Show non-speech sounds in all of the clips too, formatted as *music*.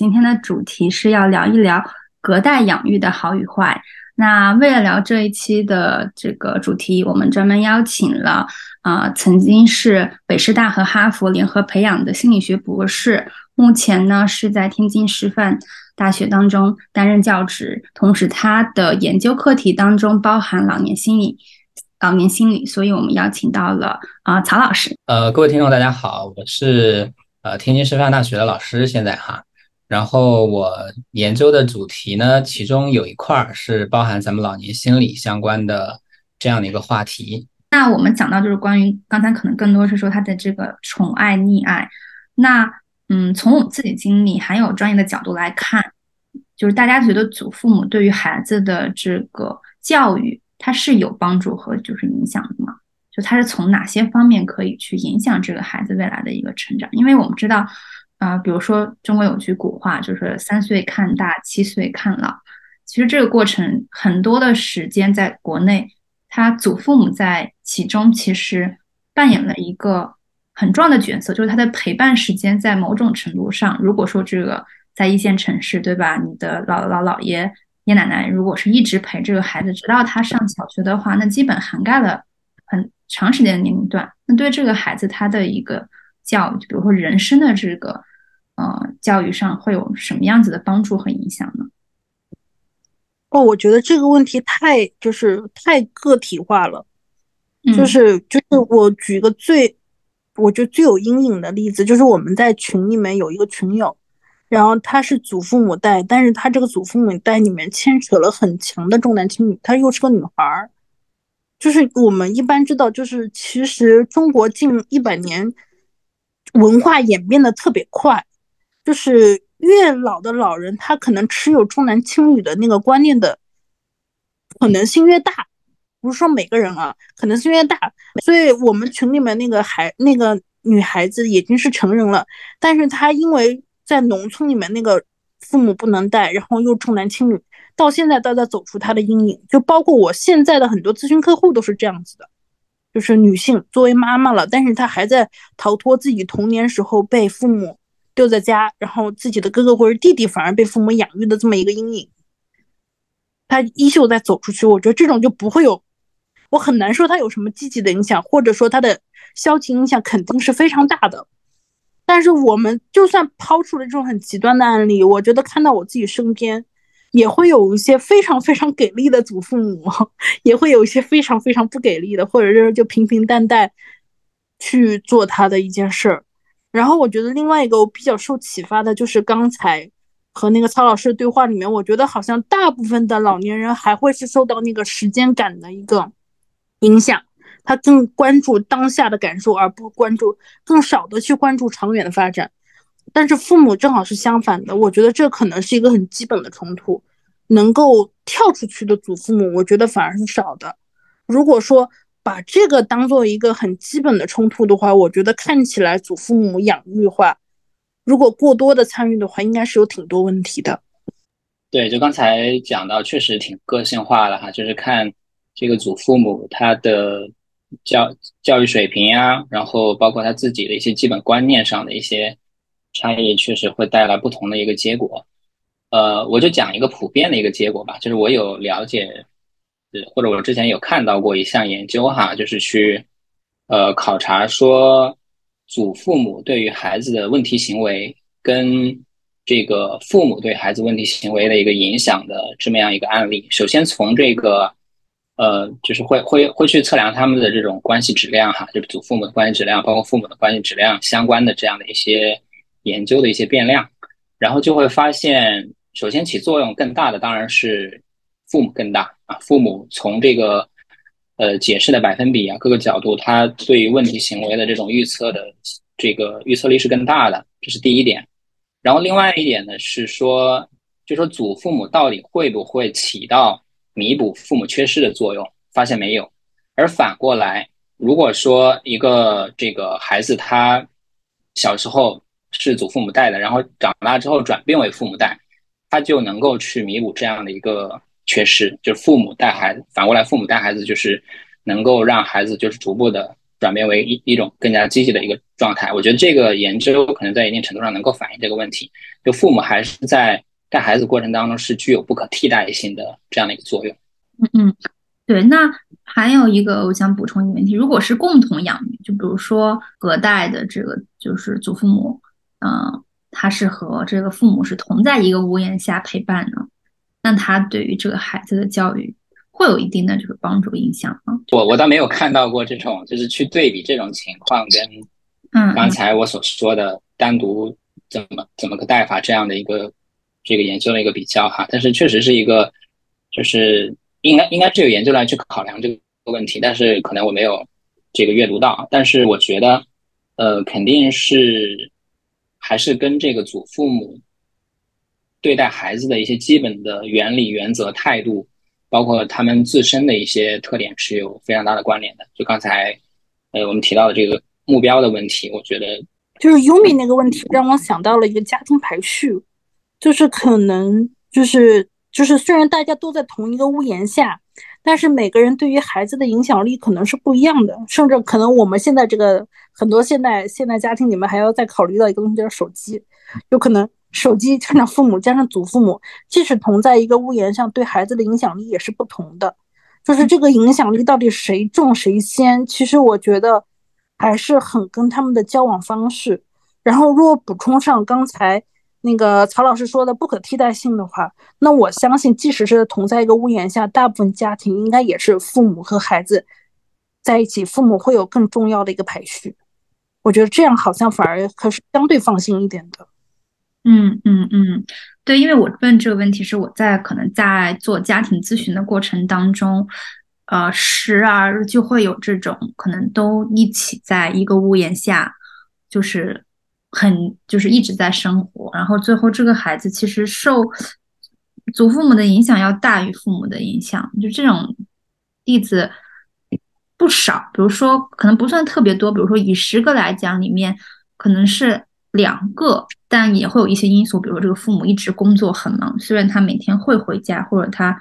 今天的主题是要聊一聊隔代养育的好与坏。那为了聊这一期的这个主题，我们专门邀请了啊，曾经是北师大和哈佛联合培养的心理学博士，目前呢是在天津师范大学当中担任教职，同时他的研究课题当中包含老年心理。老年心理，所以我们邀请到了啊曹老师。呃，各位听众大家好，我是呃天津师范大学的老师，现在哈，然后我研究的主题呢，其中有一块儿是包含咱们老年心理相关的这样的一个话题。那我们讲到就是关于刚才可能更多是说他的这个宠爱溺爱。那嗯，从我们自己经历还有专业的角度来看，就是大家觉得祖父母对于孩子的这个教育。它是有帮助和就是影响的吗？就它是从哪些方面可以去影响这个孩子未来的一个成长？因为我们知道，呃，比如说中国有句古话，就是三岁看大，七岁看老。其实这个过程很多的时间在国内，他祖父母在其中其实扮演了一个很重要的角色，就是他的陪伴时间在某种程度上，如果说这个在一线城市，对吧？你的姥姥姥爷。爷奶奶如果是一直陪这个孩子直到他上小学的话，那基本涵盖了很长时间的年龄段。那对这个孩子他的一个教育，比如说人生的这个呃教育上，会有什么样子的帮助和影响呢？哦，我觉得这个问题太就是太个体化了，就是就是我举个最我觉得最有阴影的例子，就是我们在群里面有一个群友。然后他是祖父母带，但是他这个祖父母带里面牵扯了很强的重男轻女，她又是个女孩儿，就是我们一般知道，就是其实中国近一百年文化演变的特别快，就是越老的老人，他可能持有重男轻女的那个观念的可能性越大，不是说每个人啊，可能性越大，所以我们群里面那个孩那个女孩子已经是成人了，但是她因为。在农村里面，那个父母不能带，然后又重男轻女，到现在都在走出他的阴影。就包括我现在的很多咨询客户都是这样子的，就是女性作为妈妈了，但是她还在逃脱自己童年时候被父母丢在家，然后自己的哥哥或者弟弟反而被父母养育的这么一个阴影。他依旧在走出去，我觉得这种就不会有，我很难说他有什么积极的影响，或者说他的消极影响肯定是非常大的。但是我们就算抛出了这种很极端的案例，我觉得看到我自己身边，也会有一些非常非常给力的祖父母，也会有一些非常非常不给力的，或者是就平平淡淡去做他的一件事儿。然后我觉得另外一个我比较受启发的就是刚才和那个曹老师的对话里面，我觉得好像大部分的老年人还会是受到那个时间感的一个影响。他更关注当下的感受，而不关注更少的去关注长远的发展。但是父母正好是相反的，我觉得这可能是一个很基本的冲突。能够跳出去的祖父母，我觉得反而是少的。如果说把这个当做一个很基本的冲突的话，我觉得看起来祖父母养育化，如果过多的参与的话，应该是有挺多问题的。对，就刚才讲到，确实挺个性化的哈，就是看这个祖父母他的。教教育水平啊，然后包括他自己的一些基本观念上的一些差异，确实会带来不同的一个结果。呃，我就讲一个普遍的一个结果吧，就是我有了解，或者我之前有看到过一项研究哈，就是去呃考察说祖父母对于孩子的问题行为跟这个父母对孩子问题行为的一个影响的这么样一个案例。首先从这个。呃，就是会会会去测量他们的这种关系质量哈，就是祖父母的关系质量，包括父母的关系质量相关的这样的一些研究的一些变量，然后就会发现，首先起作用更大的当然是父母更大啊，父母从这个呃解释的百分比啊各个角度，他对于问题行为的这种预测的这个预测力是更大的，这是第一点。然后另外一点呢是说，就说祖父母到底会不会起到弥补父母缺失的作用？发现没有。而反过来，如果说一个这个孩子他小时候是祖父母带的，然后长大之后转变为父母带，他就能够去弥补这样的一个缺失，就是父母带孩子，反过来父母带孩子，就是能够让孩子就是逐步的转变为一一种更加积极的一个状态。我觉得这个研究可能在一定程度上能够反映这个问题，就父母还是在带孩子过程当中是具有不可替代性的这样的一个作用。嗯嗯，对，那。还有一个，我想补充一个问题：如果是共同养育，就比如说隔代的这个，就是祖父母，嗯，他是和这个父母是同在一个屋檐下陪伴的，那他对于这个孩子的教育会有一定的这个帮助影响吗？我我倒没有看到过这种，就是去对比这种情况跟，嗯，刚才我所说的单独怎么怎么个带法这样的一个这个研究的一个比较哈，但是确实是一个，就是。应该应该是有研究来去考量这个问题，但是可能我没有这个阅读到。但是我觉得，呃，肯定是还是跟这个祖父母对待孩子的一些基本的原理、原则、态度，包括他们自身的一些特点是有非常大的关联的。就刚才呃我们提到的这个目标的问题，我觉得就是优米那个问题让我想到了一个家庭排序，就是可能就是。就是虽然大家都在同一个屋檐下，但是每个人对于孩子的影响力可能是不一样的，甚至可能我们现在这个很多现代现代家庭里面还要再考虑到一个东西，叫手机，有可能手机加上父母加上祖父母，即使同在一个屋檐上，对孩子的影响力也是不同的。就是这个影响力到底谁重谁先，其实我觉得还是很跟他们的交往方式。然后如果补充上刚才。那个曹老师说的不可替代性的话，那我相信，即使是同在一个屋檐下，大部分家庭应该也是父母和孩子在一起，父母会有更重要的一个排序。我觉得这样好像反而可是相对放心一点的。嗯嗯嗯，对，因为我问这个问题是我在可能在做家庭咨询的过程当中，呃，时而就会有这种可能都一起在一个屋檐下，就是。很就是一直在生活，然后最后这个孩子其实受祖父母的影响要大于父母的影响，就这种例子不少。比如说，可能不算特别多，比如说以十个来讲，里面可能是两个，但也会有一些因素，比如说这个父母一直工作很忙，虽然他每天会回家，或者他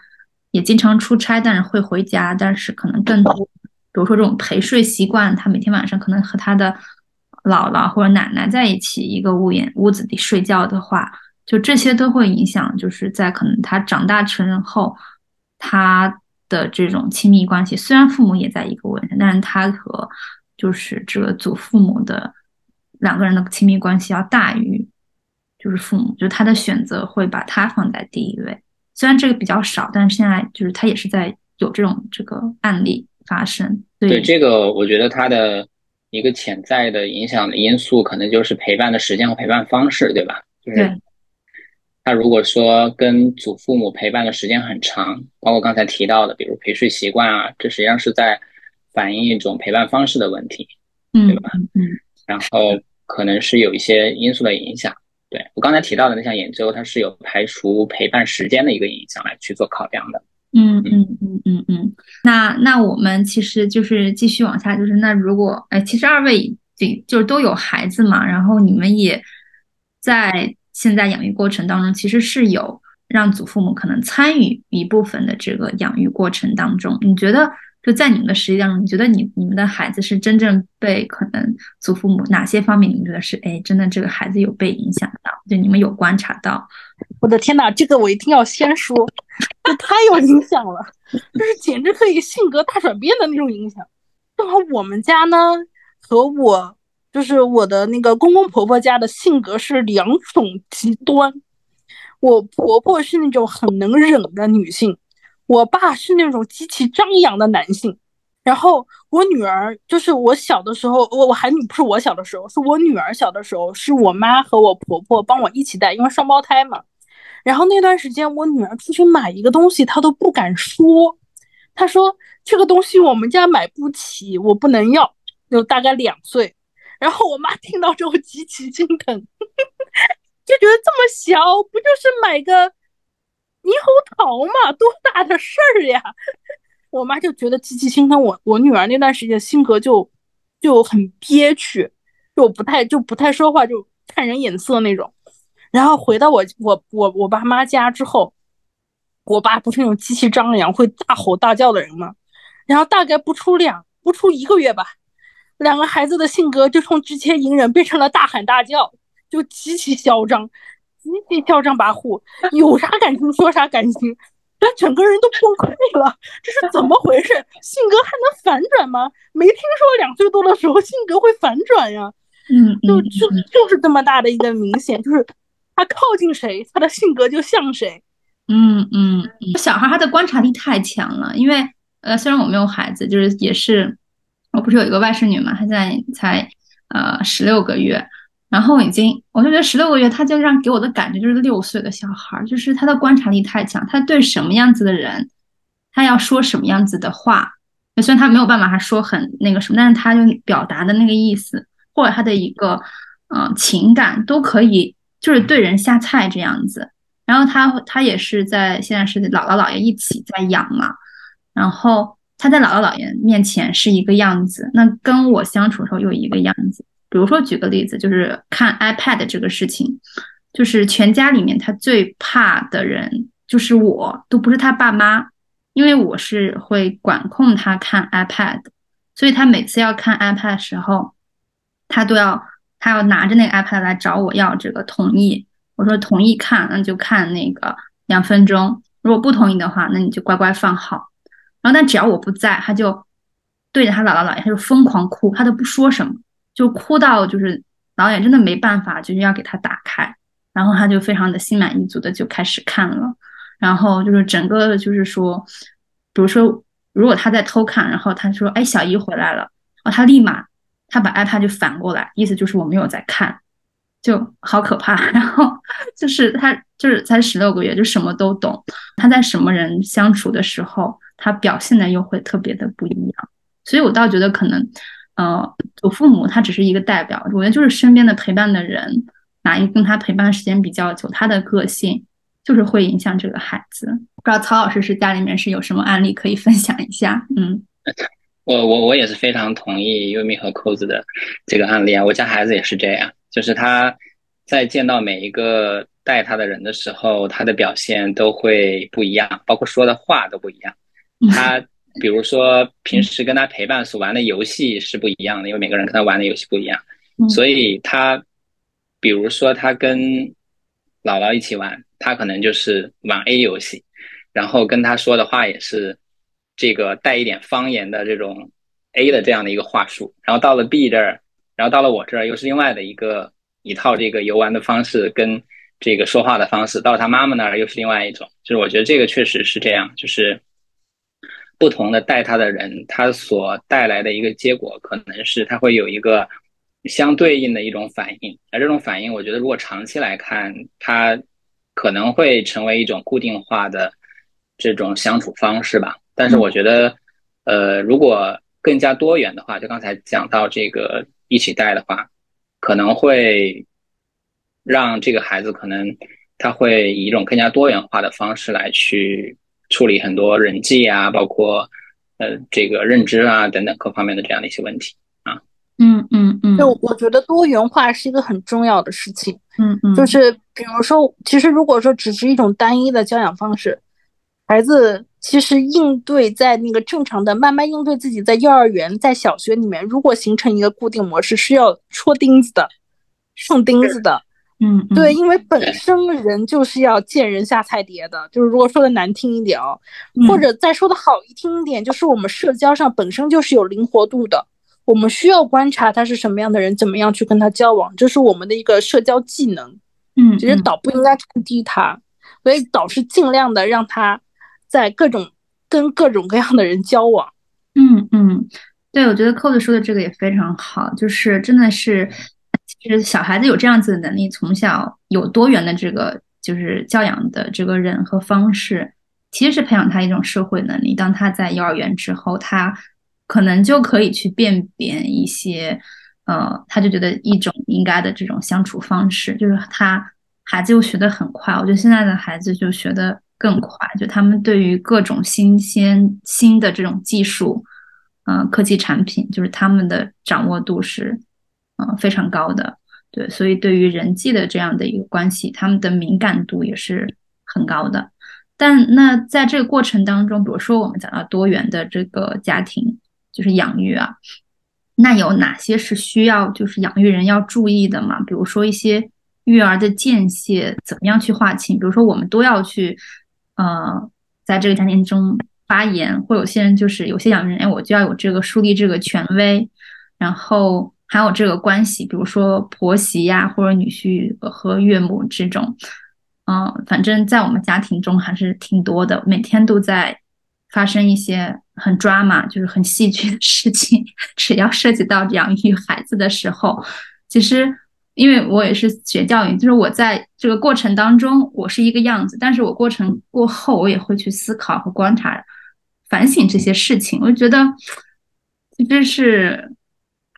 也经常出差，但是会回家，但是可能更多，比如说这种陪睡习惯，他每天晚上可能和他的。姥姥或者奶奶在一起一个屋檐屋子里睡觉的话，就这些都会影响，就是在可能他长大成人后，他的这种亲密关系。虽然父母也在一个屋檐，但是他和就是这个祖父母的两个人的亲密关系要大于就是父母，就是他的选择会把他放在第一位。虽然这个比较少，但是现在就是他也是在有这种这个案例发生。对这个，我觉得他的。一个潜在的影响的因素，可能就是陪伴的时间和陪伴方式，对吧？就是他如果说跟祖父母陪伴的时间很长，包括刚才提到的，比如陪睡习惯啊，这实际上是在反映一种陪伴方式的问题，对吧？嗯。然后可能是有一些因素的影响。对我刚才提到的那项研究，它是有排除陪伴时间的一个影响来去做考量的。嗯嗯嗯嗯嗯，那那我们其实就是继续往下，就是那如果哎，其实二位就就是都有孩子嘛，然后你们也在现在养育过程当中，其实是有让祖父母可能参与一部分的这个养育过程当中，你觉得？就在你们的实际当中，你觉得你你们的孩子是真正被可能祖父母哪些方面？你们觉得是哎，真的这个孩子有被影响到？就你们有观察到？我的天哪，这个我一定要先说，这太有影响了，就是简直可以性格大转变的那种影响。正好我们家呢和我就是我的那个公公婆婆家的性格是两种极端。我婆婆是那种很能忍的女性。我爸是那种极其张扬的男性，然后我女儿就是我小的时候，我我还不是我小的时候，是我女儿小的时候，是我妈和我婆婆帮我一起带，因为双胞胎嘛。然后那段时间，我女儿出去买一个东西，她都不敢说，她说这个东西我们家买不起，我不能要。就大概两岁，然后我妈听到之后极其心疼。*laughs* 就觉得这么小，不就是买个猕猴桃嘛，多大的事儿呀？*laughs* 我妈就觉得极其心疼我，我女儿那段时间性格就就很憋屈，就不太就不太说话，就看人眼色那种。然后回到我我我我爸妈家之后，我爸不是那种极其张扬、会大吼大叫的人吗？然后大概不出两不出一个月吧，两个孩子的性格就从之前隐忍变成了大喊大叫，就极其嚣张，极其嚣张跋扈，有啥感情说啥感情，他整个人都崩溃了。这是怎么回事？性格还能反转吗？没听说两岁多的时候性格会反转呀。嗯，就就就是这么大的一个明显，就是。他靠近谁，他的性格就像谁。嗯嗯，小孩他的观察力太强了，因为呃，虽然我没有孩子，就是也是，我不是有一个外甥女嘛，她现在才呃十六个月，然后已经，我就觉得十六个月，他就让给我的感觉就是六岁的小孩，就是他的观察力太强，他对什么样子的人，他要说什么样子的话，虽然他没有办法还说很那个什么，但是他就表达的那个意思，或者他的一个嗯情感都可以。就是对人下菜这样子，然后他他也是在现在是姥姥姥爷一起在养嘛，然后他在姥姥姥爷面前是一个样子，那跟我相处的时候又一个样子。比如说举个例子，就是看 iPad 这个事情，就是全家里面他最怕的人就是我，都不是他爸妈，因为我是会管控他看 iPad，所以他每次要看 iPad 的时候，他都要。他要拿着那个 iPad 来找我要这个同意，我说同意看，那就看那个两分钟。如果不同意的话，那你就乖乖放好。然后，但只要我不在，他就对着他姥姥姥爷，他就疯狂哭，他都不说什么，就哭到就是导演真的没办法，就是要给他打开，然后他就非常的心满意足的就开始看了。然后就是整个就是说，比如说如果他在偷看，然后他说：“哎，小姨回来了。”哦，他立马。他把 iPad 就反过来，意思就是我没有在看，就好可怕。*laughs* 然后就是他就是才十六个月，就什么都懂。他在什么人相处的时候，他表现的又会特别的不一样。所以我倒觉得可能，呃，祖父母他只是一个代表，我觉得就是身边的陪伴的人，哪一跟他陪伴时间比较久，他的个性就是会影响这个孩子。不知道曹老师是家里面是有什么案例可以分享一下？嗯。*laughs* 我我我也是非常同意优米和扣子的这个案例啊，我家孩子也是这样，就是他在见到每一个带他的人的时候，他的表现都会不一样，包括说的话都不一样。他比如说平时跟他陪伴所玩的游戏是不一样的，因为每个人跟他玩的游戏不一样，所以他比如说他跟姥姥一起玩，他可能就是玩 A 游戏，然后跟他说的话也是。这个带一点方言的这种 A 的这样的一个话术，然后到了 B 这儿，然后到了我这儿又是另外的一个一套这个游玩的方式跟这个说话的方式，到了他妈妈那儿又是另外一种。就是我觉得这个确实是这样，就是不同的带他的人，他所带来的一个结果，可能是他会有一个相对应的一种反应，而这种反应，我觉得如果长期来看，它可能会成为一种固定化的这种相处方式吧。但是我觉得，呃，如果更加多元的话，就刚才讲到这个一起带的话，可能会让这个孩子可能他会以一种更加多元化的方式来去处理很多人际啊，包括呃这个认知啊等等各方面的这样的一些问题啊。嗯嗯嗯。就我觉得多元化是一个很重要的事情。嗯嗯。就是比如说，其实如果说只是一种单一的教养方式，孩子。其实应对在那个正常的慢慢应对自己在幼儿园在小学里面，如果形成一个固定模式，是要戳钉子的，上钉子的。嗯，对，因为本身人就是要见人下菜碟的，就是如果说的难听一点哦，或者再说的好一听一点，就是我们社交上本身就是有灵活度的，我们需要观察他是什么样的人，怎么样去跟他交往，这是我们的一个社交技能。嗯，其实导不应该看低他，所以导是尽量的让他。在各种跟各种各样的人交往，嗯嗯，对，我觉得扣子说的这个也非常好，就是真的是，其实小孩子有这样子的能力，从小有多元的这个就是教养的这个人和方式，其实是培养他一种社会能力。当他在幼儿园之后，他可能就可以去辨别一些，呃，他就觉得一种应该的这种相处方式，就是他。孩子又学得很快。我觉得现在的孩子就学得更快，就他们对于各种新鲜新的这种技术，嗯，科技产品，就是他们的掌握度是嗯非常高的。对，所以对于人际的这样的一个关系，他们的敏感度也是很高的。但那在这个过程当中，比如说我们讲到多元的这个家庭，就是养育啊，那有哪些是需要就是养育人要注意的嘛？比如说一些育儿的间歇怎么样去划清？比如说我们都要去呃在这个家庭中发言，或有些人就是有些养育人，哎，我就要有这个树立这个权威，然后。还有这个关系，比如说婆媳呀，或者女婿和岳母这种，嗯，反正在我们家庭中还是挺多的，每天都在发生一些很抓马，就是很戏剧的事情。*laughs* 只要涉及到养育孩子的时候，其实因为我也是学教育，就是我在这个过程当中，我是一个样子，但是我过程过后，我也会去思考和观察、反省这些事情。我就觉得，其实是。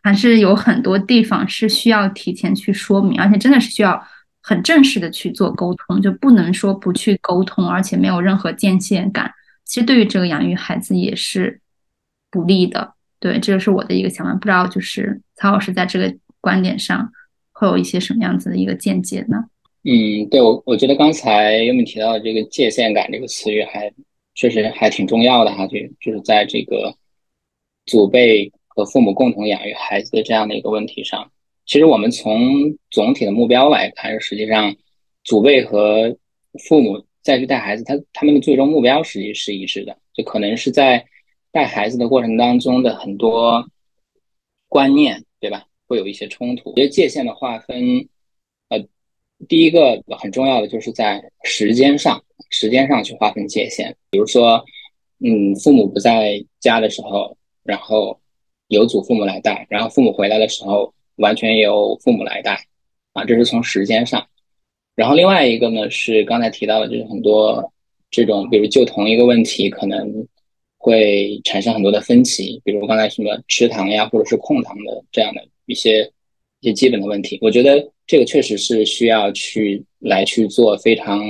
还是有很多地方是需要提前去说明，而且真的是需要很正式的去做沟通，就不能说不去沟通，而且没有任何界限感。其实对于这个养育孩子也是不利的。对，这个是我的一个想法，不知道就是曹老师在这个观点上会有一些什么样子的一个见解呢？嗯，对我我觉得刚才优米提到的这个界限感这个词语还确实还挺重要的哈，就就是在这个祖辈。和父母共同养育孩子的这样的一个问题上，其实我们从总体的目标来看，实际上祖辈和父母再去带孩子，他他们的最终目标实际是一致的，就可能是在带孩子的过程当中的很多观念，对吧？会有一些冲突。觉得界限的划分，呃，第一个很重要的就是在时间上，时间上去划分界限。比如说，嗯，父母不在家的时候，然后。由祖父母来带，然后父母回来的时候完全由父母来带，啊，这是从时间上。然后另外一个呢是刚才提到的，就是很多这种，比如就同一个问题，可能会产生很多的分歧，比如刚才什么吃糖呀，或者是控糖的这样的一些一些基本的问题。我觉得这个确实是需要去来去做非常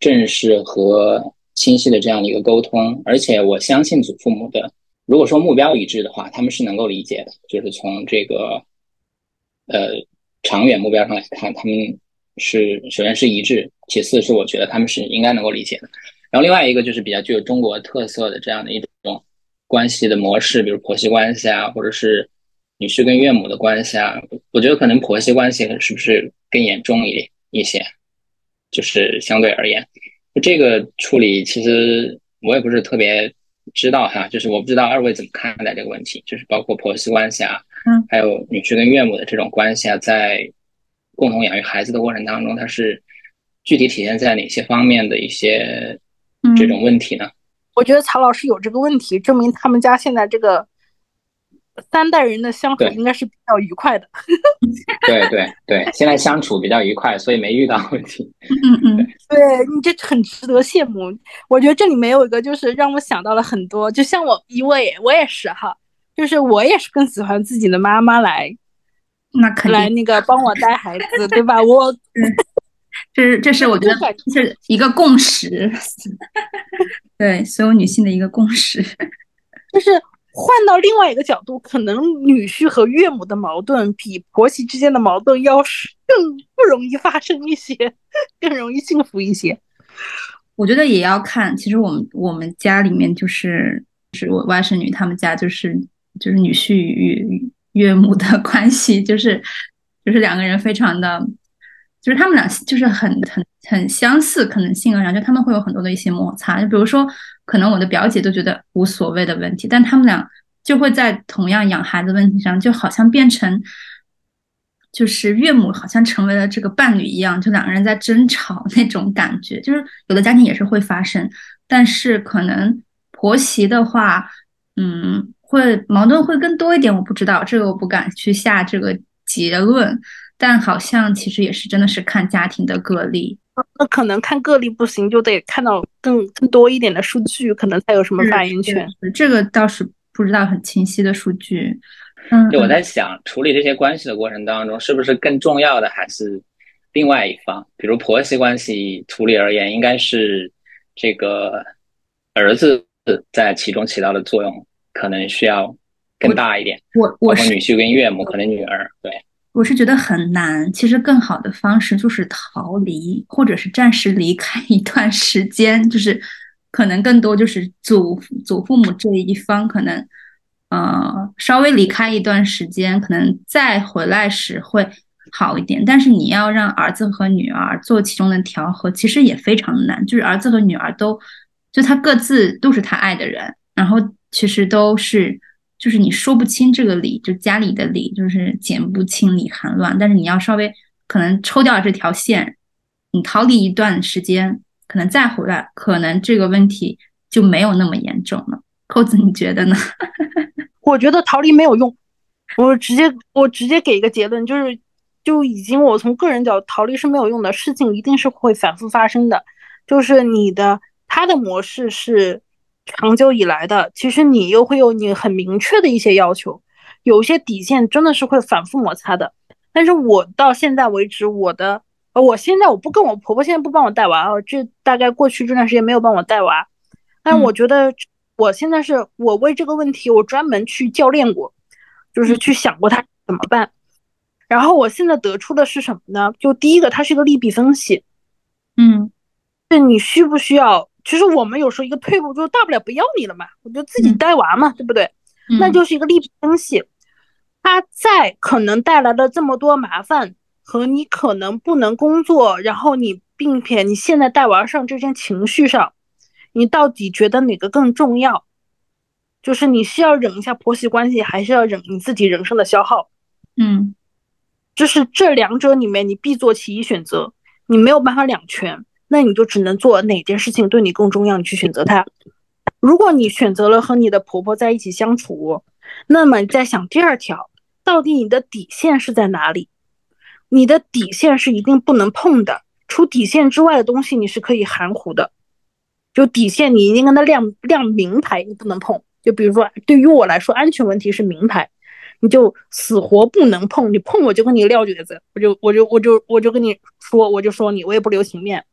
正式和清晰的这样的一个沟通，而且我相信祖父母的。如果说目标一致的话，他们是能够理解的。就是从这个呃长远目标上来看，他们是首先是一致，其次是我觉得他们是应该能够理解的。然后另外一个就是比较具有中国特色的这样的一种关系的模式，比如婆媳关系啊，或者是女婿跟岳母的关系啊。我觉得可能婆媳关系是不是更严重一点一些？就是相对而言，这个处理其实我也不是特别。知道哈，就是我不知道二位怎么看待这个问题，就是包括婆媳关系啊，嗯，还有女婿跟岳母的这种关系啊，在共同养育孩子的过程当中，它是具体体现在哪些方面的一些这种问题呢？我觉得曹老师有这个问题，证明他们家现在这个。三代人的相处应该是比较愉快的。*laughs* 对对对，现在相处比较愉快，所以没遇到问题。嗯嗯，对你这很值得羡慕。我觉得这里面有一个，就是让我想到了很多。就像我一位，我也是哈，就是我也是更喜欢自己的妈妈来，那肯定来那个帮我带孩子，对吧？我，*laughs* 这是这是我觉得是一个共识，*laughs* 对所有女性的一个共识，就是。换到另外一个角度，可能女婿和岳母的矛盾比婆媳之间的矛盾要更不容易发生一些，*laughs* 更容易幸福一些。我觉得也要看，其实我们我们家里面就是是我外甥女，他们家就是就是女婿与岳母的关系，就是就是两个人非常的，就是他们俩就是很很很相似，可能性格上就他们会有很多的一些摩擦，就比如说。可能我的表姐都觉得无所谓的问题，但他们俩就会在同样养孩子问题上，就好像变成，就是岳母好像成为了这个伴侣一样，就两个人在争吵那种感觉。就是有的家庭也是会发生，但是可能婆媳的话，嗯，会矛盾会更多一点。我不知道这个，我不敢去下这个结论，但好像其实也是真的是看家庭的个例。那可能看个例不行，就得看到更更多一点的数据，可能才有什么发言权。这个倒是不知道很清晰的数据。嗯，就我在想，处理这些关系的过程当中，是不是更重要的还是另外一方，比如婆媳关系处理而言，应该是这个儿子在其中起到的作用可能需要更大一点。我我是女婿跟岳母，可能女儿对。我是觉得很难。其实更好的方式就是逃离，或者是暂时离开一段时间，就是可能更多就是祖祖父母这一方可能呃稍微离开一段时间，可能再回来时会。好一点，但是你要让儿子和女儿做其中的调和，其实也非常难。就是儿子和女儿都，就他各自都是他爱的人，然后其实都是，就是你说不清这个理，就家里的理，就是剪不清理还乱。但是你要稍微可能抽掉这条线，你逃离一段时间，可能再回来，可能这个问题就没有那么严重了。扣子，你觉得呢？*laughs* 我觉得逃离没有用，我直接我直接给一个结论，就是。就已经，我从个人角度逃离是没有用的，事情一定是会反复发生的。就是你的他的模式是长久以来的，其实你又会有你很明确的一些要求，有些底线真的是会反复摩擦的。但是我到现在为止，我的呃，我现在我不跟我婆婆现在不帮我带娃啊，这大概过去这段时间没有帮我带娃，但我觉得我现在是我为这个问题我专门去教练过，就是去想过他怎么办。然后我现在得出的是什么呢？就第一个，它是一个利弊分析，嗯，就你需不需要？其实我们有时候一个退步，就大不了不要你了嘛，我就自己带娃嘛，对不对？那就是一个利弊分析。他在可能带来了这么多麻烦和你可能不能工作，然后你并且你现在带娃上这件情绪上，你到底觉得哪个更重要？就是你是要忍一下婆媳关系，还是要忍你自己人生的消耗？嗯。就是这两者里面，你必做其一选择，你没有办法两全，那你就只能做哪件事情对你更重要，你去选择它。如果你选择了和你的婆婆在一起相处，那么你在想第二条，到底你的底线是在哪里？你的底线是一定不能碰的，除底线之外的东西你是可以含糊的。就底线，你一定跟他亮亮名牌，你不能碰。就比如说，对于我来说，安全问题是名牌。你就死活不能碰，你碰我就跟你撂蹶子，我就我就我就我就跟你说，我就说你，我也不留情面，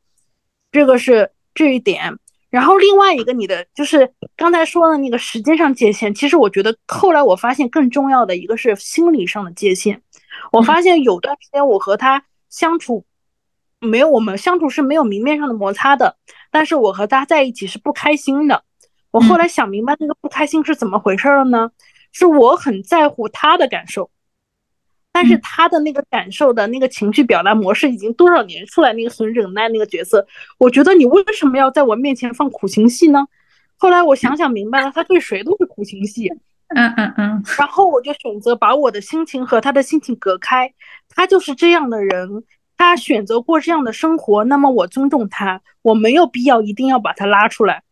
这个是这一点。然后另外一个，你的就是刚才说的那个时间上界限，其实我觉得后来我发现更重要的一个是心理上的界限。我发现有段时间我和他相处没有我们相处是没有明面上的摩擦的，但是我和他在一起是不开心的。我后来想明白那个不开心是怎么回事了呢？是我很在乎他的感受，但是他的那个感受的那个情绪表达模式已经多少年出来那个很忍耐那个角色，我觉得你为什么要在我面前放苦情戏呢？后来我想想明白了，他对谁都是苦情戏。嗯嗯嗯。然后我就选择把我的心情和他的心情隔开，他就是这样的人，他选择过这样的生活，那么我尊重他，我没有必要一定要把他拉出来。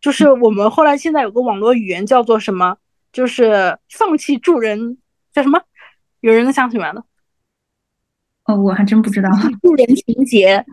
就是我们后来现在有个网络语言叫做什么？就是放弃助人叫什么？有人能想起来的？哦，我还真不知道。*laughs* 助人情节，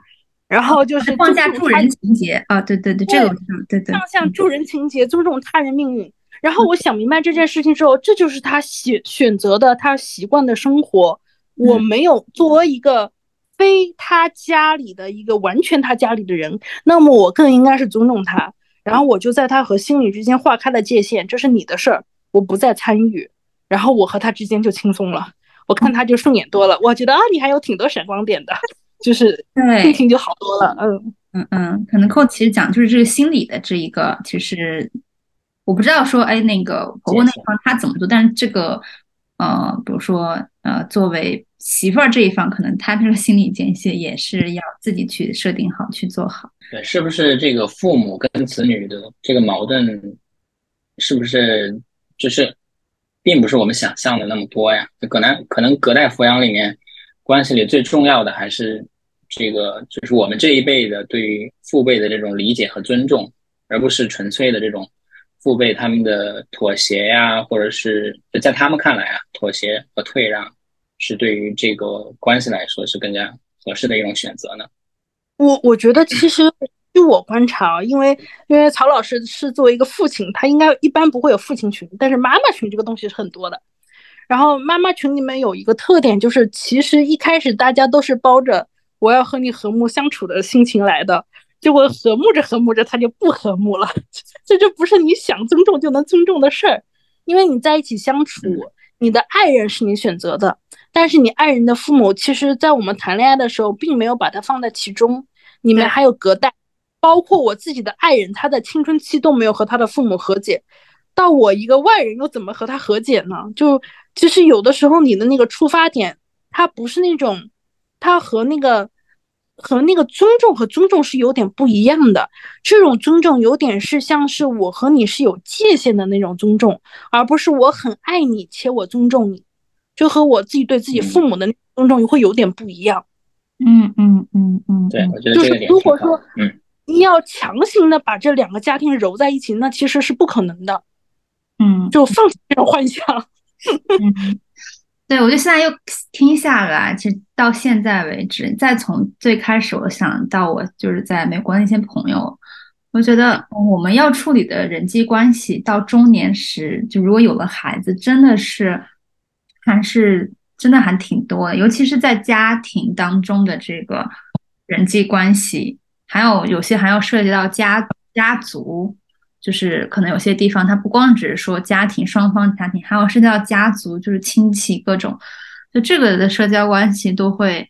然后就是放下助人情节啊！对对对，这个对对。放下助人情节，尊重他人命运。然后我想明白这件事情之后，这就是他选选择的，他习惯的生活。我没有作为一个非他家里的一个完全他家里的人，那么我更应该是尊重他。然后我就在他和心理之间划开了界限，这是你的事儿。我不再参与，然后我和他之间就轻松了。我看他就顺眼多了。我觉得啊，你还有挺多闪光点的，就是心情就好多了。嗯嗯嗯，可能扣其实讲就是这个心理的这一个，其实我不知道说哎那个婆婆那方他怎么做，但是这个呃，比如说呃，作为媳妇儿这一方，可能他这个心理间隙也是要自己去设定好去做好。对，是不是这个父母跟子女的这个矛盾，是不是？就是，并不是我们想象的那么多呀。就可能可能隔代抚养里面，关系里最重要的还是这个，就是我们这一辈的对于父辈的这种理解和尊重，而不是纯粹的这种父辈他们的妥协呀，或者是就在他们看来啊，妥协和退让是对于这个关系来说是更加合适的一种选择呢。我我觉得其实。据我观察啊，因为因为曹老师是作为一个父亲，他应该一般不会有父亲群，但是妈妈群这个东西是很多的。然后妈妈群里面有一个特点，就是其实一开始大家都是包着我要和你和睦相处的心情来的。结果和睦着和睦着，他就不和睦了。*laughs* 这就不是你想尊重就能尊重的事儿，因为你在一起相处，你的爱人是你选择的，但是你爱人的父母，其实在我们谈恋爱的时候，并没有把它放在其中，你们还有隔代，包括我自己的爱人，他的青春期都没有和他的父母和解，到我一个外人又怎么和他和解呢？就其实有的时候你的那个出发点，他不是那种，他和那个。和那个尊重和尊重是有点不一样的，这种尊重有点是像是我和你是有界限的那种尊重，而不是我很爱你且我尊重你，就和我自己对自己父母的尊重会有点不一样。嗯嗯嗯嗯，对，我觉得就是如果说嗯你要强行的把这两个家庭揉在一起，那其实是不可能的。嗯，就放弃这种幻想。*laughs* 对，我觉得现在又听下来，其实到现在为止，再从最开始我想到我就是在美国那些朋友，我觉得我们要处理的人际关系到中年时，就如果有了孩子，真的是还是真的还挺多的，尤其是在家庭当中的这个人际关系，还有有些还要涉及到家家族。就是可能有些地方，它不光只是说家庭双方家庭，还有涉及到家族，就是亲戚各种，就这个的社交关系都会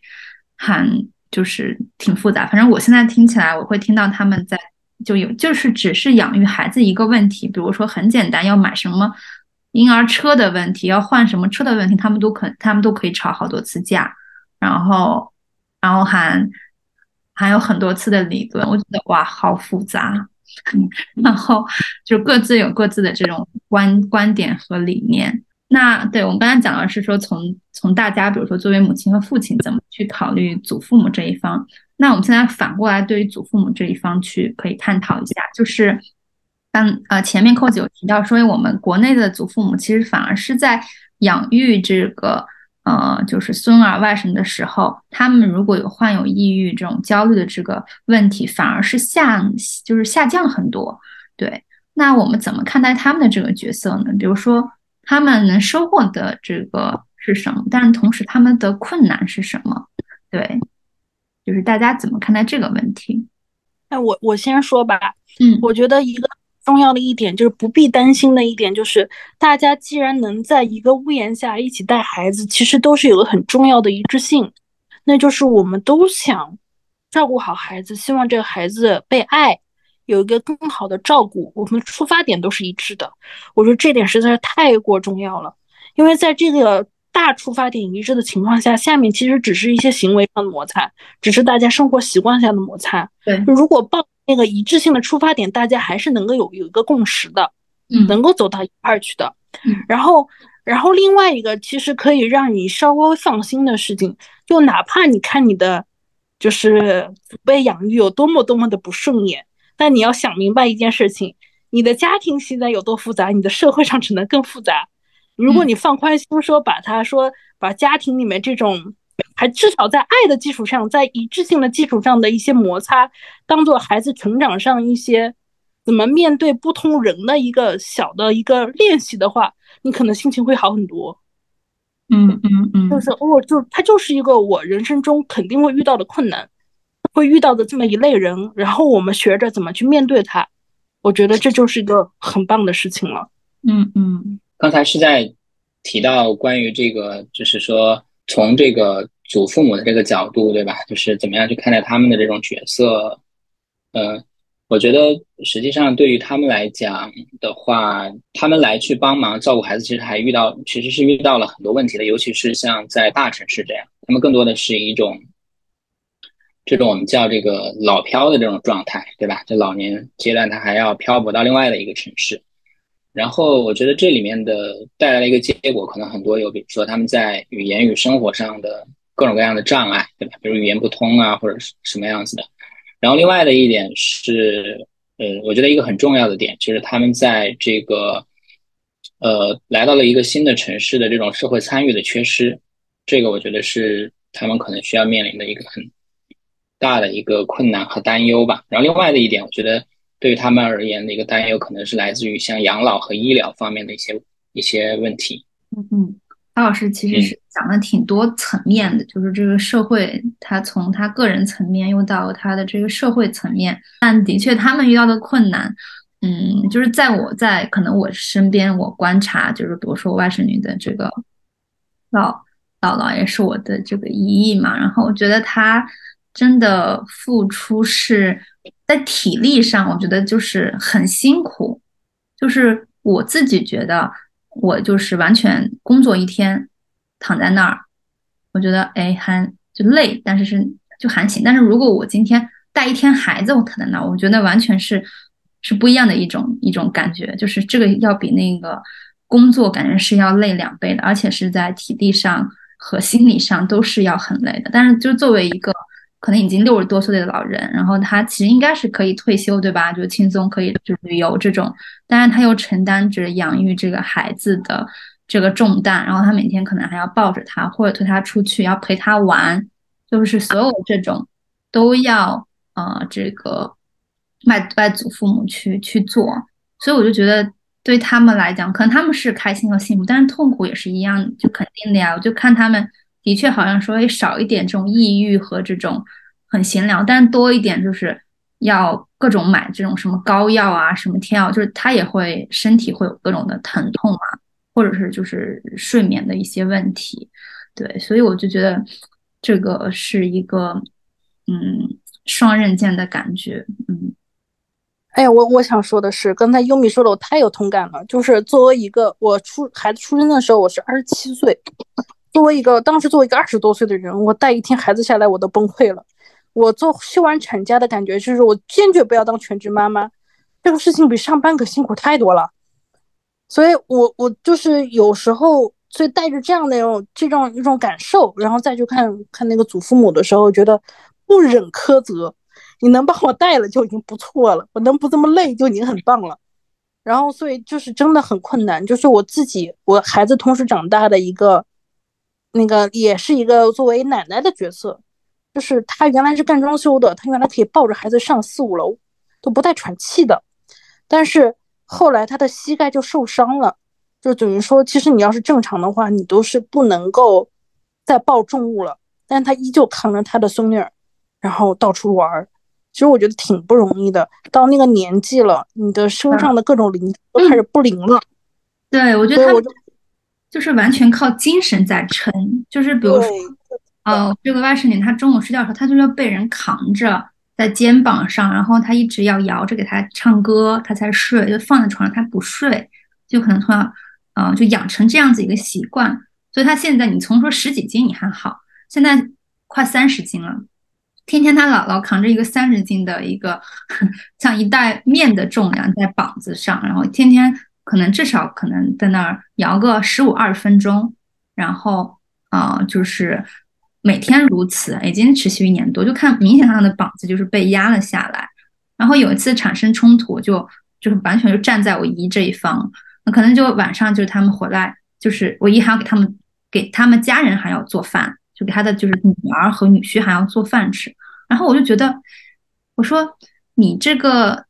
很就是挺复杂。反正我现在听起来，我会听到他们在就有就是只是养育孩子一个问题，比如说很简单要买什么婴儿车的问题，要换什么车的问题，他们都可他们都可以吵好多次架，然后然后还还有很多次的理论，我觉得哇，好复杂。*laughs* 然后就各自有各自的这种观观点和理念。那对我们刚才讲的是说，从从大家，比如说作为母亲和父亲，怎么去考虑祖父母这一方？那我们现在反过来对于祖父母这一方去可以探讨一下，就是当呃前面扣子有提到说，我们国内的祖父母其实反而是在养育这个。呃，就是孙儿外甥的时候，他们如果有患有抑郁这种焦虑的这个问题，反而是下就是下降很多。对，那我们怎么看待他们的这个角色呢？比如说，他们能收获的这个是什么？但是同时，他们的困难是什么？对，就是大家怎么看待这个问题？哎我我先说吧。嗯，我觉得一个。重要的一点就是不必担心的一点就是，大家既然能在一个屋檐下一起带孩子，其实都是有个很重要的一致性，那就是我们都想照顾好孩子，希望这个孩子被爱，有一个更好的照顾，我们出发点都是一致的。我说这点实在是太过重要了，因为在这个大出发点一致的情况下，下面其实只是一些行为上的摩擦，只是大家生活习惯下的摩擦。对，如果抱。那个一致性的出发点，大家还是能够有有一个共识的，嗯，能够走到一块儿去的。嗯，然后，然后另外一个其实可以让你稍微放心的事情，就哪怕你看你的就是祖辈养育有多么多么的不顺眼，但你要想明白一件事情：你的家庭现在有多复杂，你的社会上只能更复杂。如果你放宽心，说把它说把家庭里面这种。还至少在爱的基础上，在一致性的基础上的一些摩擦，当做孩子成长上一些怎么面对不同人的一个小的一个练习的话，你可能心情会好很多。嗯嗯嗯，就是哦，就他就是一个我人生中肯定会遇到的困难，会遇到的这么一类人，然后我们学着怎么去面对他，我觉得这就是一个很棒的事情了。嗯嗯，刚才是在提到关于这个，就是说从这个。祖父母的这个角度，对吧？就是怎么样去看待他们的这种角色？嗯，我觉得实际上对于他们来讲的话，他们来去帮忙照顾孩子，其实还遇到，其实是遇到了很多问题的。尤其是像在大城市这样，他们更多的是一种这种我们叫这个老漂的这种状态，对吧？这老年阶段，他还要漂泊到另外的一个城市。然后我觉得这里面的带来的一个结果，可能很多有，比如说他们在语言与生活上的。各种各样的障碍，对吧？比如语言不通啊，或者是什么样子的。然后另外的一点是，呃，我觉得一个很重要的点就是他们在这个，呃，来到了一个新的城市的这种社会参与的缺失，这个我觉得是他们可能需要面临的一个很大的一个困难和担忧吧。然后另外的一点，我觉得对于他们而言的一个担忧，可能是来自于像养老和医疗方面的一些一些问题。嗯嗯。曹老师其实是讲了挺多层面的，就是这个社会，他从他个人层面又到他的这个社会层面，但的确他们遇到的困难，嗯，就是在我在可能我身边我观察，就是比如说我外甥女的这个老姥姥也是我的这个姨姨嘛，然后我觉得她真的付出是在体力上，我觉得就是很辛苦，就是我自己觉得。我就是完全工作一天，躺在那儿，我觉得哎还就累，但是是就还行。但是如果我今天带一天孩子，我躺在那儿，我觉得完全是是不一样的一种一种感觉，就是这个要比那个工作感觉是要累两倍的，而且是在体力上和心理上都是要很累的。但是就作为一个。可能已经六十多岁的老人，然后他其实应该是可以退休，对吧？就轻松可以就旅游这种，但是他又承担着养育这个孩子的这个重担，然后他每天可能还要抱着他或者推他出去，要陪他玩，就是所有这种都要呃这个外外祖父母去去做，所以我就觉得对他们来讲，可能他们是开心和幸福，但是痛苦也是一样，就肯定的呀。我就看他们。的确，好像说会少一点这种抑郁和这种很闲聊，但多一点就是要各种买这种什么膏药啊，什么天药，就是他也会身体会有各种的疼痛啊，或者是就是睡眠的一些问题。对，所以我就觉得这个是一个嗯双刃剑的感觉。嗯，哎呀，我我想说的是，刚才优米说的我太有同感了，就是作为一个我出孩子出生的时候，我是二十七岁。作为一个当时作为一个二十多岁的人，我带一天孩子下来我都崩溃了。我做休完产假的感觉就是我坚决不要当全职妈妈，这个事情比上班可辛苦太多了。所以，我我就是有时候，所以带着这样的种这种一种感受，然后再去看看那个祖父母的时候，觉得不忍苛责。你能帮我带了就已经不错了，我能不这么累就已经很棒了。然后，所以就是真的很困难，就是我自己我孩子同时长大的一个。那个也是一个作为奶奶的角色，就是她原来是干装修的，她原来可以抱着孩子上四五楼都不带喘气的，但是后来她的膝盖就受伤了，就等于说，其实你要是正常的话，你都是不能够再抱重物了，但是她依旧扛着她的孙女儿，然后到处玩儿。其实我觉得挺不容易的，到那个年纪了，你的身上的各种灵都开始不灵了。对，我觉得他。就是完全靠精神在撑，就是比如说，呃，这个外甥女她中午睡觉的时候，她就要被人扛着在肩膀上，然后她一直要摇着给她唱歌，她才睡，就放在床上她不睡，就可能从小，嗯，就养成这样子一个习惯，所以她现在你从说十几斤你还好，现在快三十斤了，天天她姥姥扛着一个三十斤的一个 *laughs* 像一袋面的重量在膀子上，然后天天。可能至少可能在那儿摇个十五二十分钟，然后啊，就是每天如此，已经持续一年多，就看明显他的膀子就是被压了下来。然后有一次产生冲突，就就是完全就站在我姨这一方。那可能就晚上就是他们回来，就是我姨还要给他们给他们家人还要做饭，就给他的就是女儿和女婿还要做饭吃。然后我就觉得，我说你这个。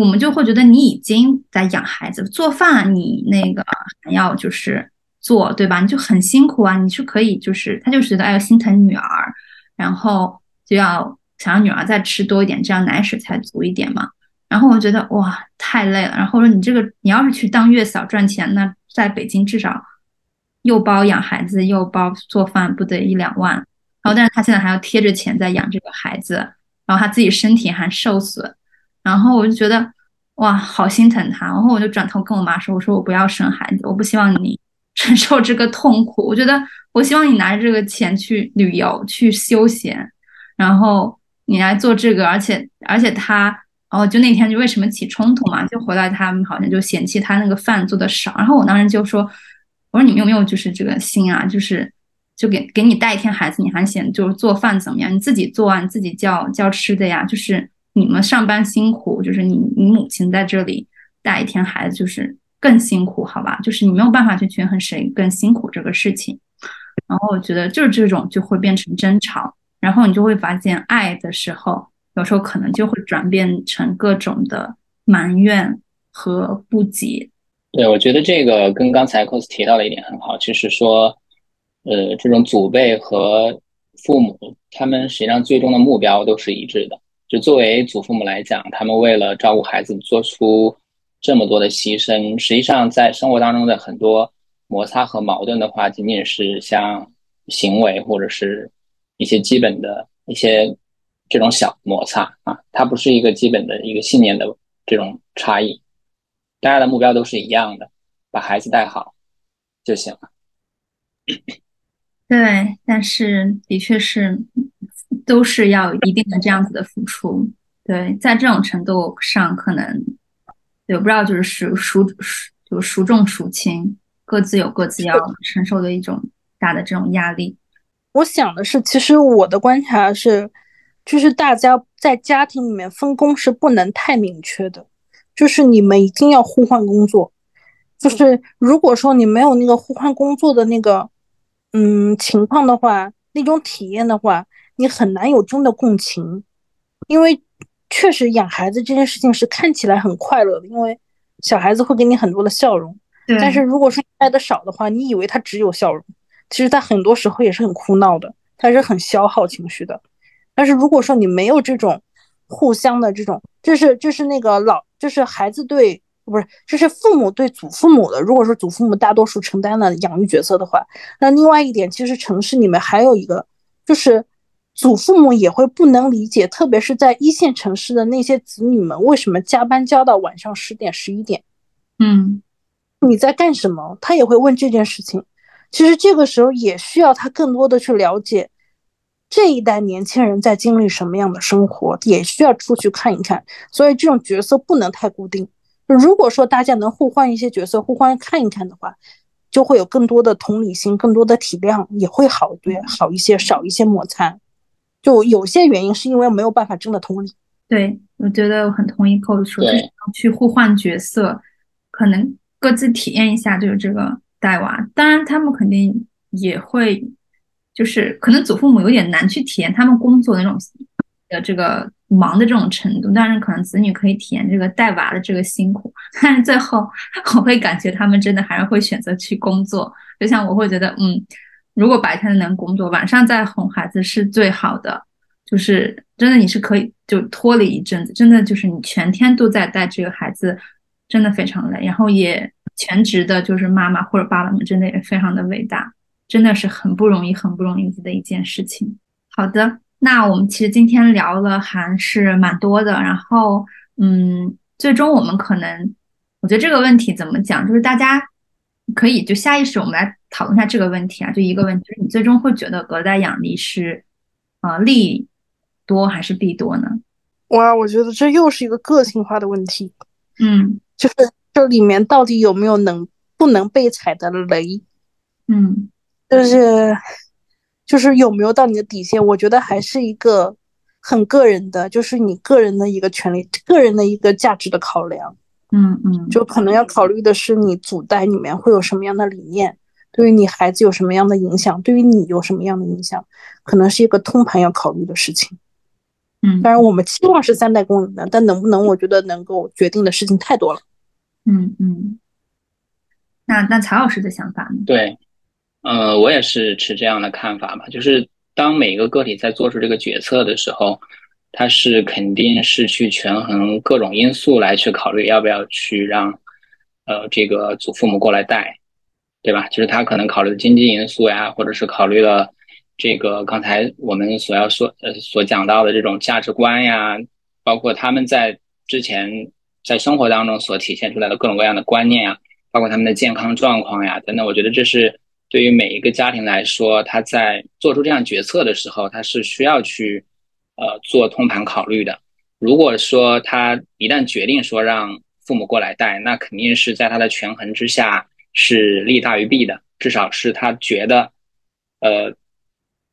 我们就会觉得你已经在养孩子，做饭你那个还要就是做，对吧？你就很辛苦啊，你是可以就是他就是觉得哎心疼女儿，然后就要想让女儿再吃多一点，这样奶水才足一点嘛。然后我觉得哇太累了，然后说你这个你要是去当月嫂赚钱，那在北京至少又包养孩子又包做饭，不得一两万。然后但是他现在还要贴着钱在养这个孩子，然后他自己身体还受损。然后我就觉得哇，好心疼他。然后我就转头跟我妈说：“我说我不要生孩子，我不希望你 *laughs* 承受这个痛苦。我觉得我希望你拿着这个钱去旅游、去休闲，然后你来做这个。而且而且他，哦，就那天就为什么起冲突嘛？就回来他们好像就嫌弃他那个饭做的少。然后我当时就说：我说你们有没有就是这个心啊？就是就给给你带一天孩子，你还嫌就是做饭怎么样？你自己做啊，你自己叫叫吃的呀，就是。”你们上班辛苦，就是你你母亲在这里带一天孩子，就是更辛苦，好吧？就是你没有办法去权衡谁更辛苦这个事情。然后我觉得就是这种就会变成争吵，然后你就会发现爱的时候，有时候可能就会转变成各种的埋怨和不解。对，我觉得这个跟刚才 cos 提到的一点很好，就是说，呃，这种祖辈和父母，他们实际上最终的目标都是一致的。就作为祖父母来讲，他们为了照顾孩子做出这么多的牺牲，实际上在生活当中的很多摩擦和矛盾的话，仅仅是像行为或者是一些基本的一些这种小摩擦啊，它不是一个基本的一个信念的这种差异。大家的目标都是一样的，把孩子带好就行了。对，但是的确是都是要一定的这样子的付出。对，在这种程度上，可能对，不知道就是孰孰孰就孰重孰轻，各自有各自要承受的一种大的这种压力。我想的是，其实我的观察是，就是大家在家庭里面分工是不能太明确的。就是你们一定要互换工作，就是如果说你没有那个互换工作的那个，嗯情况的话，那种体验的话，你很难有真的共情，因为确实养孩子这件事情是看起来很快乐的，因为小孩子会给你很多的笑容，但是如果说爱的少的话，你以为他只有笑容，其实他很多时候也是很哭闹的，他是很消耗情绪的，但是如果说你没有这种互相的这种，就是就是那个老。就是孩子对不是，就是父母对祖父母的。如果说祖父母大多数承担了养育角色的话，那另外一点，其实城市里面还有一个，就是祖父母也会不能理解，特别是在一线城市的那些子女们，为什么加班加到晚上十点、十一点？嗯，你在干什么？他也会问这件事情。其实这个时候也需要他更多的去了解。这一代年轻人在经历什么样的生活，也需要出去看一看。所以这种角色不能太固定。如果说大家能互换一些角色，互换看一看的话，就会有更多的同理心，更多的体谅，也会好对好一些，少一些摩擦。就有些原因是因为没有办法真的同理。对，我觉得我很同意寇子说，去互换角色，可能各自体验一下就是这个带娃。当然，他们肯定也会。就是可能祖父母有点难去体验他们工作那种的这个忙的这种程度，但是可能子女可以体验这个带娃的这个辛苦。*laughs* 但是最后我会感觉他们真的还是会选择去工作。就像我会觉得，嗯，如果白天能工作，晚上再哄孩子是最好的。就是真的你是可以就脱离一阵子，真的就是你全天都在带这个孩子，真的非常累。然后也全职的，就是妈妈或者爸爸们真的也非常的伟大。真的是很不容易、很不容易的一件事情。好的，那我们其实今天聊了还是蛮多的。然后，嗯，最终我们可能，我觉得这个问题怎么讲，就是大家可以就下意识我们来讨论一下这个问题啊。就一个问题，就是你最终会觉得隔代养力是，呃，利多还是弊多呢？哇，我觉得这又是一个个性化的问题。嗯，就是这里面到底有没有能不能被踩的雷？嗯。就是，就是有没有到你的底线？我觉得还是一个很个人的，就是你个人的一个权利、个人的一个价值的考量。嗯嗯，就可能要考虑的是你祖代里面会有什么样的理念，对于你孩子有什么样的影响，对于你有什么样的影响，可能是一个通盘要考虑的事情。嗯，当然我们期望是三代共赢的，但能不能，我觉得能够决定的事情太多了。嗯嗯，那那曹老师的想法呢？对。呃，我也是持这样的看法吧，就是当每个个体在做出这个决策的时候，他是肯定是去权衡各种因素来去考虑要不要去让，呃，这个祖父母过来带，对吧？就是他可能考虑的经济因素呀，或者是考虑了这个刚才我们所要说呃所讲到的这种价值观呀，包括他们在之前在生活当中所体现出来的各种各样的观念呀，包括他们的健康状况呀等等，我觉得这是。对于每一个家庭来说，他在做出这样决策的时候，他是需要去，呃，做通盘考虑的。如果说他一旦决定说让父母过来带，那肯定是在他的权衡之下是利大于弊的，至少是他觉得，呃，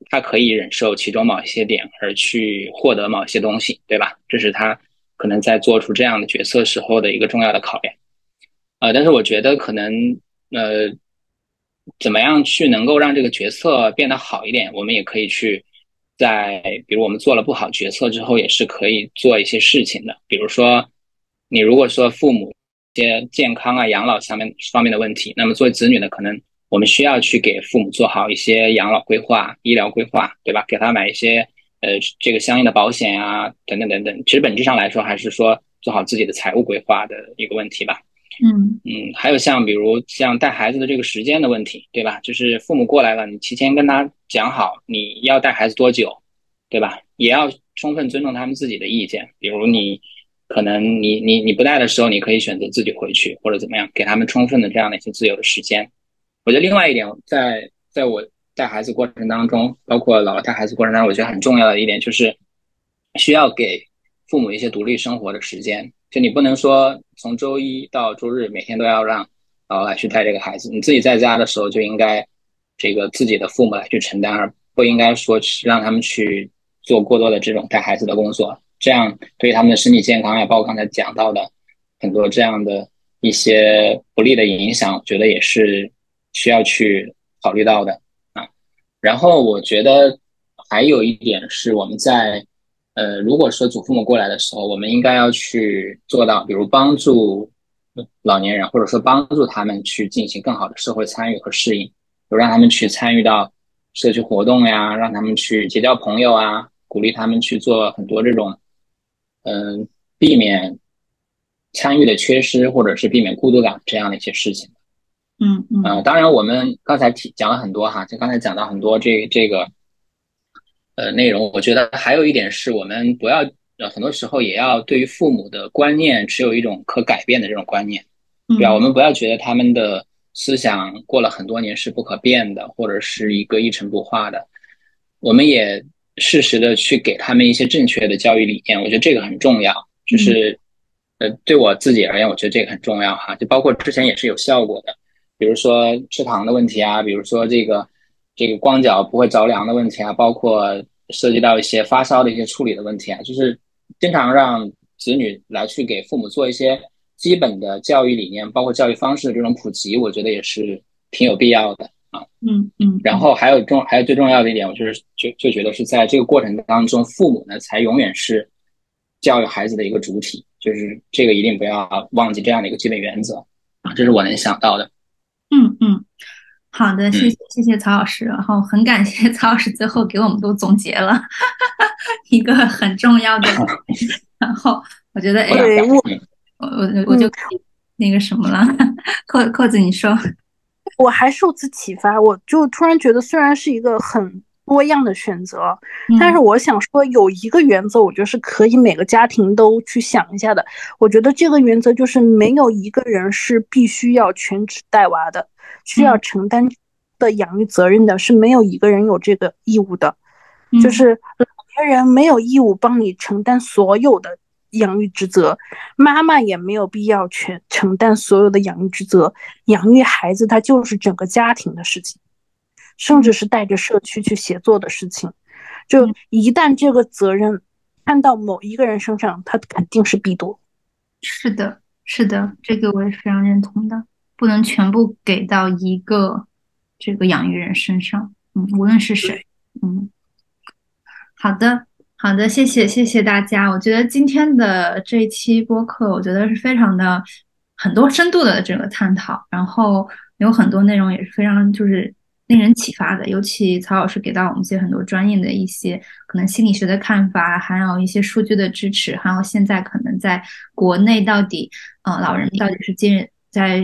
他可以忍受其中某一些点而去获得某些东西，对吧？这是他可能在做出这样的决策时候的一个重要的考量。呃，但是我觉得可能，呃。怎么样去能够让这个决策变得好一点？我们也可以去在，比如我们做了不好决策之后，也是可以做一些事情的。比如说，你如果说父母一些健康啊、养老上面方面的问题。那么作为子女呢，可能我们需要去给父母做好一些养老规划、医疗规划，对吧？给他买一些呃这个相应的保险啊，等等等等。其实本质上来说，还是说做好自己的财务规划的一个问题吧。嗯嗯，还有像比如像带孩子的这个时间的问题，对吧？就是父母过来了，你提前跟他讲好你要带孩子多久，对吧？也要充分尊重他们自己的意见。比如你可能你你你不带的时候，你可以选择自己回去或者怎么样，给他们充分的这样的一些自由的时间。我觉得另外一点，在在我带孩子过程当中，包括姥姥带孩子过程当中，我觉得很重要的一点就是需要给父母一些独立生活的时间。就你不能说从周一到周日每天都要让姥姥来去带这个孩子，你自己在家的时候就应该这个自己的父母来去承担，而不应该说让他们去做过多的这种带孩子的工作，这样对他们的身体健康呀，包括刚才讲到的很多这样的一些不利的影响，我觉得也是需要去考虑到的啊。然后我觉得还有一点是我们在。呃，如果说祖父母过来的时候，我们应该要去做到，比如帮助老年人，或者说帮助他们去进行更好的社会参与和适应，比如让他们去参与到社区活动呀，让他们去结交朋友啊，鼓励他们去做很多这种，嗯，避免参与的缺失，或者是避免孤独感这样的一些事情。嗯嗯。呃，当然我们刚才提讲了很多哈，就刚才讲到很多这这个。呃，内容我觉得还有一点是我们不要，呃，很多时候也要对于父母的观念持有一种可改变的这种观念，对吧？我们不要觉得他们的思想过了很多年是不可变的，或者是一个一成不化的。我们也适时的去给他们一些正确的教育理念，我觉得这个很重要。就是，呃，对我自己而言，我觉得这个很重要哈。就包括之前也是有效果的，比如说吃糖的问题啊，比如说这个。这个光脚不会着凉的问题啊，包括涉及到一些发烧的一些处理的问题啊，就是经常让子女来去给父母做一些基本的教育理念，包括教育方式的这种普及，我觉得也是挺有必要的啊。嗯嗯。然后还有重，还有最重要的一点，我就是就就觉得是在这个过程当中，父母呢才永远是教育孩子的一个主体，就是这个一定不要忘记这样的一个基本原则啊，这是我能想到的。嗯嗯。好的，谢谢谢谢曹老师，然后很感谢 *laughs* 曹老师最后给我们都总结了 *laughs* 一个很重要的，*laughs* 然后我觉得哎，我我我就那个什么了，扣扣子你说，我还受此启发，我就突然觉得虽然是一个很多样的选择，但是我想说有一个原则，我觉得是可以每个家庭都去想一下的，我觉得这个原则就是没有一个人是必须要全职带娃的。需要承担的养育责任的是没有一个人有这个义务的，就是老年人没有义务帮你承担所有的养育职责，妈妈也没有必要全承担所有的养育职责。养育孩子，它就是整个家庭的事情，甚至是带着社区去协作的事情。就一旦这个责任看到某一个人身上，他肯定是必多。是的，是的，这个我也是非常认同的。不能全部给到一个这个养育人身上，嗯，无论是谁，嗯，好的，好的，谢谢，谢谢大家。我觉得今天的这一期播客，我觉得是非常的很多深度的这个探讨，然后有很多内容也是非常就是令人启发的。尤其曹老师给到我们一些很多专业的一些可能心理学的看法，还有一些数据的支持，还有现在可能在国内到底，呃，老人到底是接在。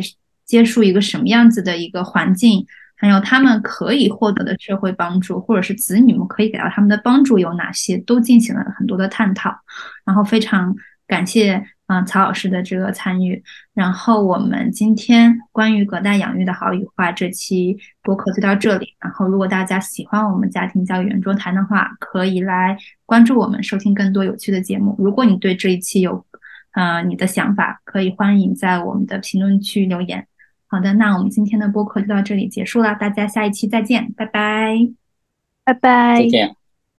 接触一个什么样子的一个环境，还有他们可以获得的社会帮助，或者是子女们可以给到他们的帮助有哪些，都进行了很多的探讨。然后非常感谢嗯曹老师的这个参与。然后我们今天关于隔代养育的好与坏这期播客就到这里。然后如果大家喜欢我们家庭教育圆桌谈的话，可以来关注我们，收听更多有趣的节目。如果你对这一期有呃你的想法，可以欢迎在我们的评论区留言。好的，那我们今天的播客就到这里结束了，大家下一期再见，拜拜，拜拜，再见。